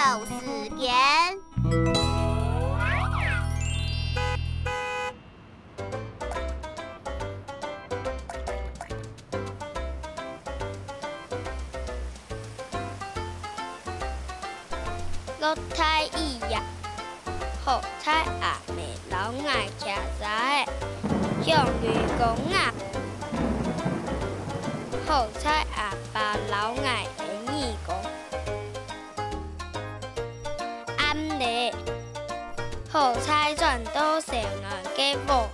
有时间。落太伊呀，好彩阿妹老爱徛在向愚公啊，好彩阿爸老爱好彩转到少男嘅屋